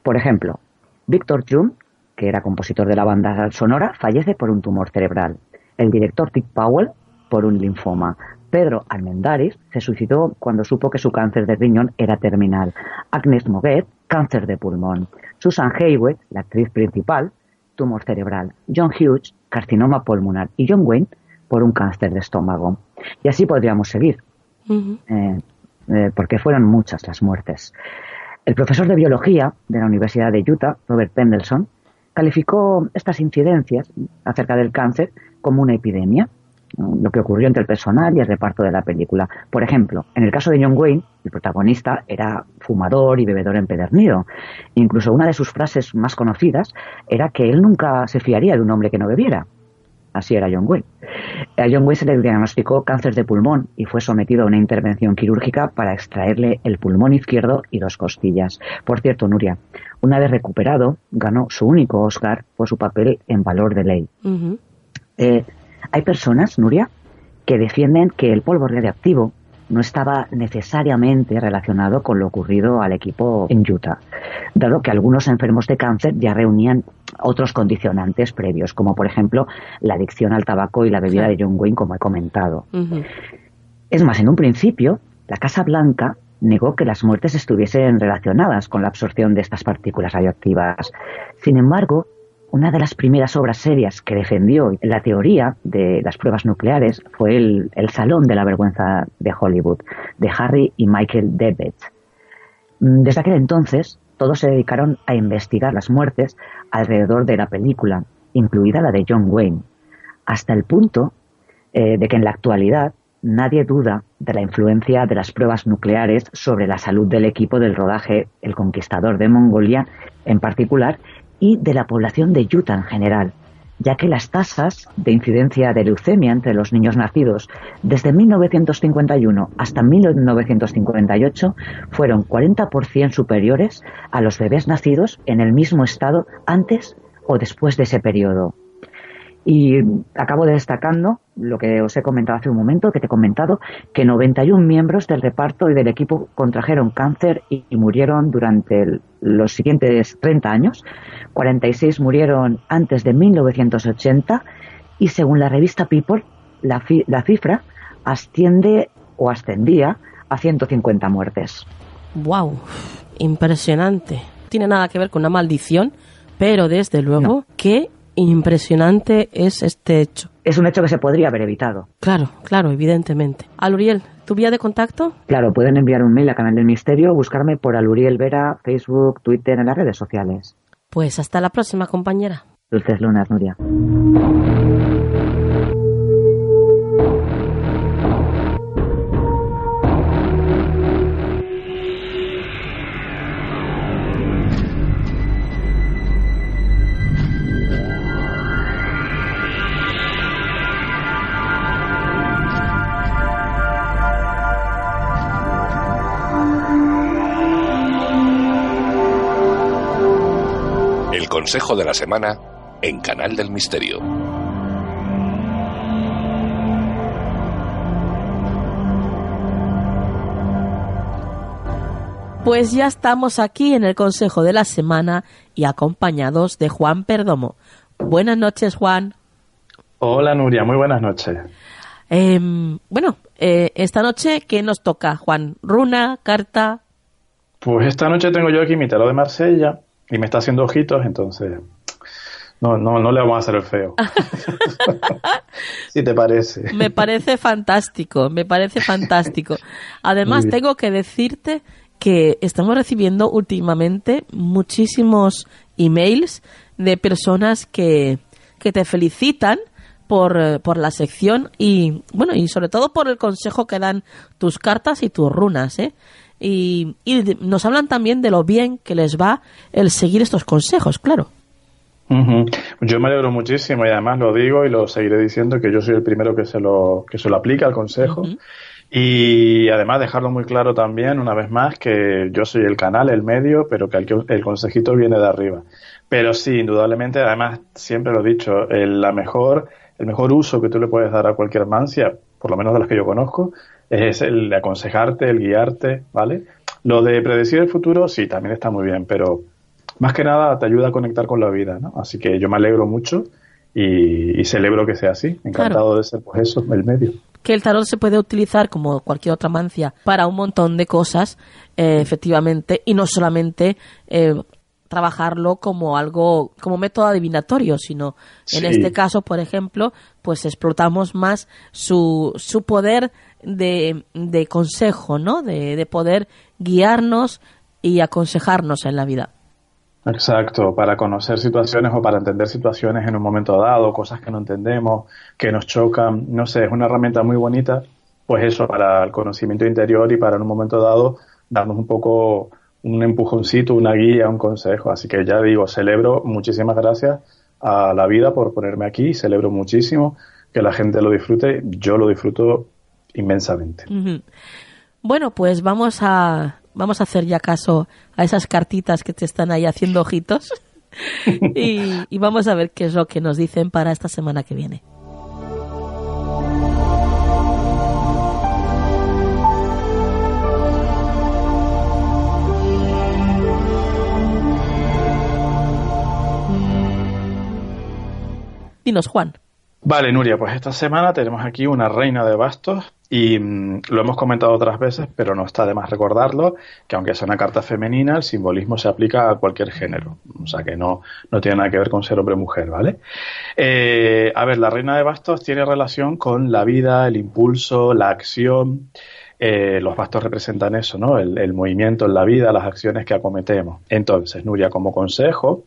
Por ejemplo, Victor Jung, que era compositor de la banda sonora, fallece por un tumor cerebral. El director Dick Powell por un linfoma. Pedro Almendaris se suicidó cuando supo que su cáncer de riñón era terminal. Agnes Moguet, cáncer de pulmón. Susan Hayward, la actriz principal, tumor cerebral. John Hughes, carcinoma pulmonar. Y John Wayne, por un cáncer de estómago. Y así podríamos seguir. Eh, porque fueron muchas las muertes. El profesor de biología de la Universidad de Utah, Robert Pendelson, calificó estas incidencias acerca del cáncer como una epidemia, lo que ocurrió entre el personal y el reparto de la película. Por ejemplo, en el caso de John Wayne, el protagonista era fumador y bebedor empedernido. Incluso una de sus frases más conocidas era que él nunca se fiaría de un hombre que no bebiera. Así era John Wayne. A John Wayne se le diagnosticó cáncer de pulmón y fue sometido a una intervención quirúrgica para extraerle el pulmón izquierdo y dos costillas. Por cierto, Nuria, una vez recuperado, ganó su único Oscar por su papel en Valor de Ley. Eh, hay personas, Nuria, que defienden que el polvo radiactivo no estaba necesariamente relacionado con lo ocurrido al equipo en Utah, dado que algunos enfermos de cáncer ya reunían otros condicionantes previos, como por ejemplo la adicción al tabaco y la bebida de John Wayne, como he comentado. Es más, en un principio, la Casa Blanca negó que las muertes estuviesen relacionadas con la absorción de estas partículas radioactivas. Sin embargo, una de las primeras obras serias que defendió la teoría de las pruebas nucleares fue el, Salón de la Vergüenza de Hollywood, de Harry y Michael Devitt. Mm, desde aquel entonces, todos se dedicaron a investigar las muertes alrededor de la película, incluida la de John Wayne, hasta el punto eh, de que en la actualidad nadie duda de la influencia de las pruebas nucleares sobre la salud del equipo del rodaje El Conquistador de Mongolia en particular y de la población de Utah en general, ya que las tasas de incidencia de leucemia entre los niños nacidos desde 1951 hasta 1958 fueron 40% superiores a los bebés nacidos en el mismo estado antes o después de ese periodo. Y acabo destacando lo que os he comentado hace un momento, que te he comentado, que 91 miembros del reparto y del equipo contrajeron cáncer y, murieron durante los siguientes 30 años. 46 murieron antes de 1980 y según la revista People, la, la cifra asciende o ascendía a 150 muertes. ¡Wow! Impresionante. Tiene nada que ver con una maldición, pero desde luego que impresionante es este hecho. Es un hecho que se podría haber evitado. Claro, claro, evidentemente. Aluriel, ¿tu vía de contacto? Claro, pueden enviar un mail a Canal del Misterio, buscarme por Aluriel Vera, Facebook, Twitter, en las redes sociales. Pues hasta la próxima, compañera. Dulces lunas, Nuria. Consejo de la semana en Canal del Misterio. Pues ya estamos aquí en el consejo de la semana y acompañados de Juan Perdomo. Buenas noches, Juan. Hola, Nuria, muy buenas noches. Em, bueno, eh, esta noche, ¿qué nos toca, Juan? ¿Runa? ¿Carta? Pues esta noche tengo yo aquí mi tarot de Marsella y me está haciendo ojitos, entonces no, no, no le vamos a hacer el feo. si te parece. Me parece fantástico, me parece fantástico. Además, tengo que decirte que estamos recibiendo últimamente muchísimos emails de personas que, que te felicitan por, por, la sección y bueno y sobre todo por el consejo que dan tus cartas y tus runas ¿eh? Y, nos hablan también de lo bien que les va el seguir estos consejos, claro. Yo me alegro muchísimo y además lo digo y lo seguiré diciendo que yo soy el primero que se lo, que se lo aplica al consejo. Y además dejarlo muy claro también, una vez más, que yo soy el canal, el medio, pero que el, el consejito viene de arriba. Pero sí, indudablemente, además, siempre lo he dicho, el, la mejor, el mejor uso que tú le puedes dar a cualquier mancia, por lo menos de las que yo conozco, es el de aconsejarte, el guiarte, ¿vale? Lo de predecir el futuro, sí, también está muy bien, pero más que nada te ayuda a conectar con la vida, ¿no? Así que yo me alegro mucho y, celebro que sea así. Encantado de ser, pues eso, el medio. Que el tarot se puede utilizar como cualquier otra mancia para un montón de cosas, eh, efectivamente, y no solamente eh, trabajarlo como algo, como método adivinatorio, sino en este caso, por ejemplo, pues explotamos más su, su poder de, de consejo, ¿no? De, de poder guiarnos y aconsejarnos en la vida. Exacto, para conocer situaciones o para entender situaciones en un momento dado, cosas que no entendemos, que nos chocan, no sé, es una herramienta muy bonita, pues eso, para el conocimiento interior y para en un momento dado darnos un poco un empujoncito, una guía, un consejo. Así que ya digo, celebro, muchísimas gracias a la vida por ponerme aquí, celebro muchísimo que la gente lo disfrute, yo lo disfruto inmensamente. Bueno, pues vamos a, vamos a hacer ya caso a esas cartitas que te están ahí haciendo ojitos y, y vamos a ver qué es lo que nos dicen para esta semana que viene. Dinos, Juan. Vale, Nuria, pues esta semana tenemos aquí una reina de bastos y mm, lo hemos comentado otras veces, pero no está de más recordarlo, que aunque sea una carta femenina, el simbolismo se aplica a cualquier género, o sea que no, no tiene nada que ver con ser hombre o mujer, ¿vale? Eh, a ver, la reina de bastos tiene relación con la vida, el impulso, la acción, eh, los bastos representan eso, ¿no? El, el, movimiento en la vida, las acciones que acometemos. Entonces, Nuria, como consejo,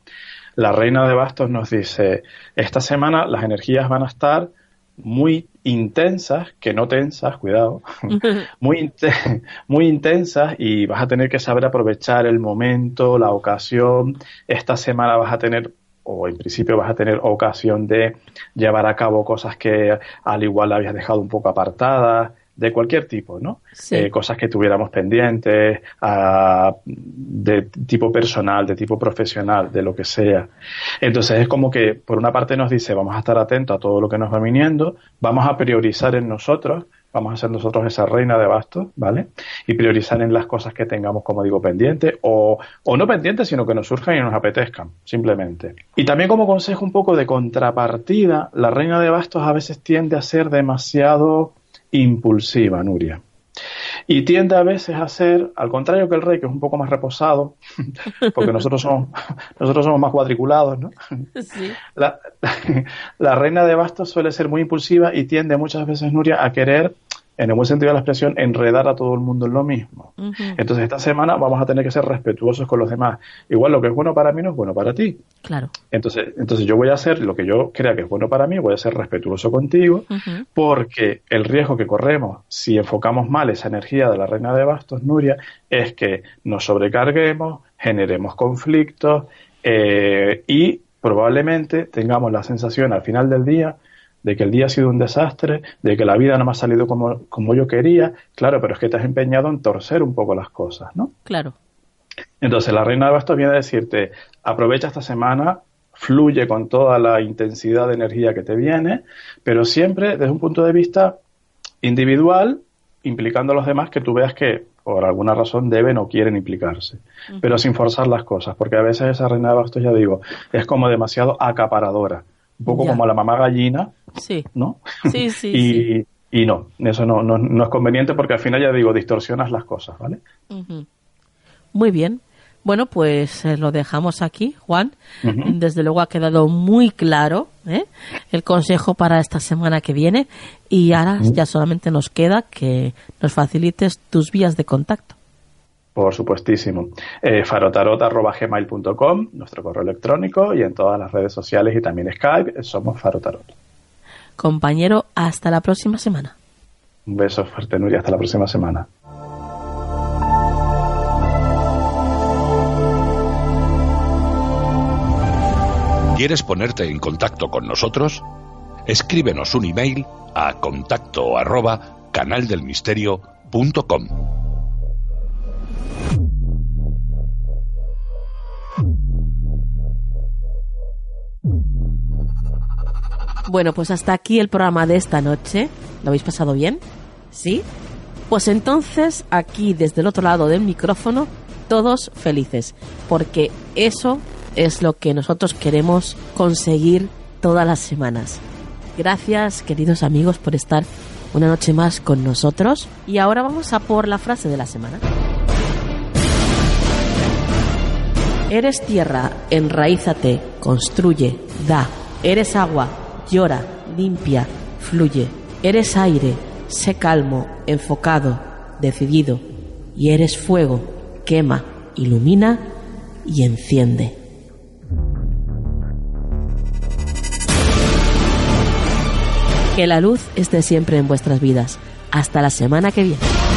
la reina de bastos nos dice, esta semana las energías van a estar muy intensas, que no tensas, cuidado, muy, muy intensas y vas a tener que saber aprovechar el momento, la ocasión. Esta semana vas a tener o en principio vas a tener ocasión de llevar a cabo cosas que al igual habías dejado un poco apartadas, de cualquier tipo, ¿no? Eh, cosas que tuviéramos pendientes, de tipo personal, de tipo profesional, de lo que sea. Entonces es como que, por una parte nos dice, vamos a estar atentos a todo lo que nos va viniendo, vamos a priorizar en nosotros vamos a ser nosotros esa reina de bastos, ¿vale? Y priorizar en las cosas que tengamos, como digo, pendientes o, o no pendientes, sino que nos surjan y nos apetezcan, simplemente. Y también como consejo un poco de contrapartida, la reina de bastos a veces tiende a ser demasiado impulsiva, Nuria. Y tiende a veces a ser, al contrario que el rey, que es un poco más reposado, porque nosotros somos, nosotros somos más cuadriculados, ¿no? La, la, reina de bastos suele ser muy impulsiva y tiende muchas veces, Nuria, a querer en el buen sentido de la expresión, enredar a todo el mundo en lo mismo. Entonces, esta semana vamos a tener que ser respetuosos con los demás. Igual lo que es bueno para mí no es bueno para ti. Claro. Entonces, entonces yo voy a hacer lo que yo crea que es bueno para mí, voy a ser respetuoso contigo, porque el riesgo que corremos si enfocamos mal esa energía de la reina de bastos, Nuria, es que nos sobrecarguemos, generemos conflictos eh, y probablemente tengamos la sensación al final del día de que el día ha sido un desastre, de que la vida no me ha salido como, como yo quería, claro, pero es que te has empeñado en torcer un poco las cosas, ¿no? Claro. Entonces, la reina de bastos viene a decirte, aprovecha esta semana, fluye con toda la intensidad de energía que te viene, pero siempre desde un punto de vista individual, implicando a los demás que tú veas que por alguna razón deben o quieren implicarse, pero sin forzar las cosas, porque a veces esa reina de bastos, ya digo, es como demasiado acaparadora un poco como la mamá gallina, sí. ¿no? Sí, sí, y, sí. y, no, eso no, no, es conveniente porque al final ya digo, distorsionas las cosas, ¿vale? Muy bien. Bueno, pues eh, lo dejamos aquí, Juan. Desde luego ha quedado muy claro ¿eh? el consejo para esta semana que viene y ahora ya solamente nos queda que nos facilites tus vías de contacto. Por supuestísimo. Eh, farotarot.gmail.com, nuestro correo electrónico, y en todas las redes sociales y también Skype, somos Farotarot. Compañero, hasta la próxima semana. Un beso fuerte, Nuria. Hasta la próxima semana. ¿Quieres ponerte en contacto con nosotros? Escríbenos un email a contacto arroba canaldelmisterio.com. Bueno, pues hasta aquí el programa de esta noche. ¿Lo habéis pasado bien? ¿Sí? Pues entonces, aquí desde el otro lado del micrófono, todos felices, porque eso es lo que nosotros queremos conseguir todas las semanas. Gracias, queridos amigos, por estar una noche más con nosotros. Y ahora vamos a por la frase de la semana. Eres tierra, enraízate, construye, da. Eres agua, llora, limpia, fluye. Eres aire, sé calmo, enfocado, decidido. Y eres fuego, quema, ilumina y enciende. Que la luz esté siempre en vuestras vidas. Hasta la semana que viene.